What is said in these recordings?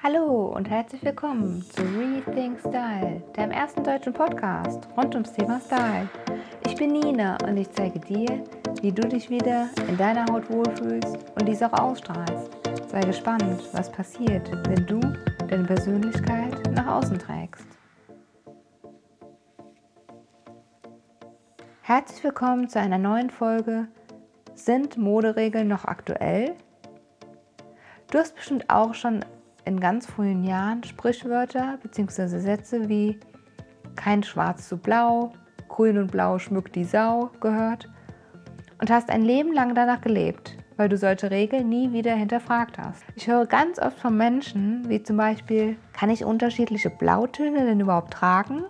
Hallo und herzlich willkommen zu Rethink Style, dem ersten deutschen Podcast rund ums Thema Style. Ich bin Nina und ich zeige dir, wie du dich wieder in deiner Haut wohlfühlst und dies auch ausstrahlst. Sei gespannt, was passiert, wenn du deine Persönlichkeit nach außen trägst. Herzlich willkommen zu einer neuen Folge. Sind Moderegeln noch aktuell? Du hast bestimmt auch schon in ganz frühen Jahren Sprichwörter bzw. Sätze wie kein Schwarz zu Blau, Grün und Blau schmückt die Sau gehört und hast ein Leben lang danach gelebt, weil du solche Regeln nie wieder hinterfragt hast. Ich höre ganz oft von Menschen, wie zum Beispiel, kann ich unterschiedliche Blautöne denn überhaupt tragen?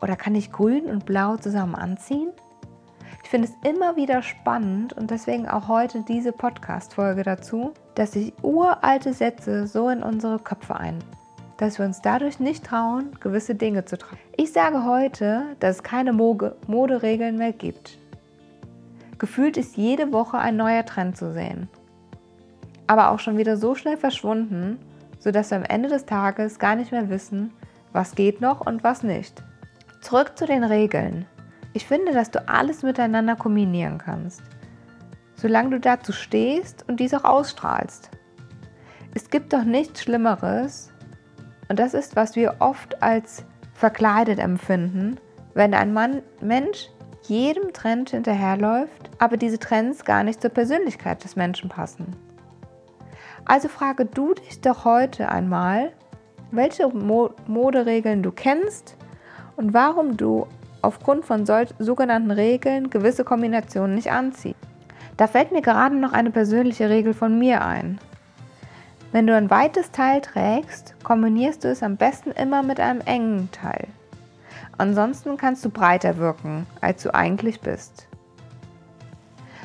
Oder kann ich Grün und Blau zusammen anziehen? Ich finde es immer wieder spannend und deswegen auch heute diese Podcast-Folge dazu, dass sich uralte Sätze so in unsere Köpfe ein, dass wir uns dadurch nicht trauen, gewisse Dinge zu tragen. Ich sage heute, dass es keine Moderegeln mehr gibt. Gefühlt ist jede Woche ein neuer Trend zu sehen. Aber auch schon wieder so schnell verschwunden, sodass wir am Ende des Tages gar nicht mehr wissen, was geht noch und was nicht. Zurück zu den Regeln. Ich finde, dass du alles miteinander kombinieren kannst solange du dazu stehst und dies auch ausstrahlst. Es gibt doch nichts Schlimmeres, und das ist, was wir oft als verkleidet empfinden, wenn ein Mann, Mensch jedem Trend hinterherläuft, aber diese Trends gar nicht zur Persönlichkeit des Menschen passen. Also frage du dich doch heute einmal, welche Mo Moderegeln du kennst und warum du aufgrund von sogenannten Regeln gewisse Kombinationen nicht anziehst. Da fällt mir gerade noch eine persönliche Regel von mir ein. Wenn du ein weites Teil trägst, kombinierst du es am besten immer mit einem engen Teil. Ansonsten kannst du breiter wirken, als du eigentlich bist.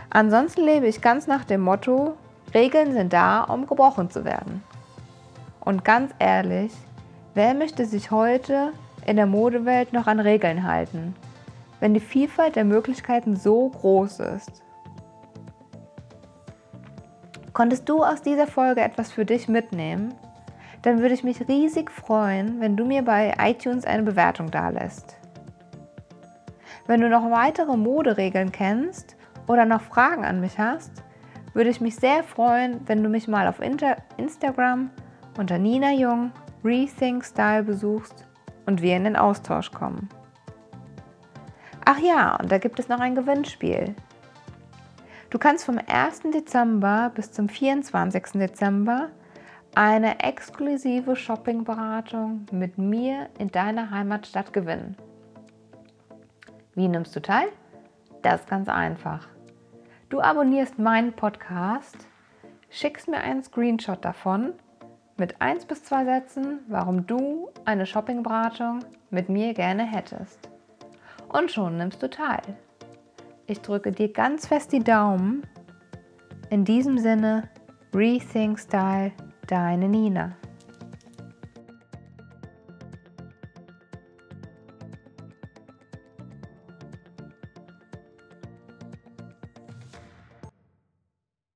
Ansonsten lebe ich ganz nach dem Motto, Regeln sind da, um gebrochen zu werden. Und ganz ehrlich, wer möchte sich heute in der Modewelt noch an Regeln halten, wenn die Vielfalt der Möglichkeiten so groß ist? Konntest du aus dieser Folge etwas für dich mitnehmen? Dann würde ich mich riesig freuen, wenn du mir bei iTunes eine Bewertung dalässt. Wenn du noch weitere Moderegeln kennst oder noch Fragen an mich hast, würde ich mich sehr freuen, wenn du mich mal auf Inter Instagram unter Nina Jung Rethink Style besuchst und wir in den Austausch kommen. Ach ja, und da gibt es noch ein Gewinnspiel. Du kannst vom 1. Dezember bis zum 24. Dezember eine exklusive Shoppingberatung mit mir in deiner Heimatstadt gewinnen. Wie nimmst du teil? Das ist ganz einfach. Du abonnierst meinen Podcast, schickst mir einen Screenshot davon mit 1 bis 2 Sätzen, warum du eine Shoppingberatung mit mir gerne hättest. Und schon nimmst du teil. Ich drücke dir ganz fest die Daumen. In diesem Sinne, Rethink Style, deine Nina.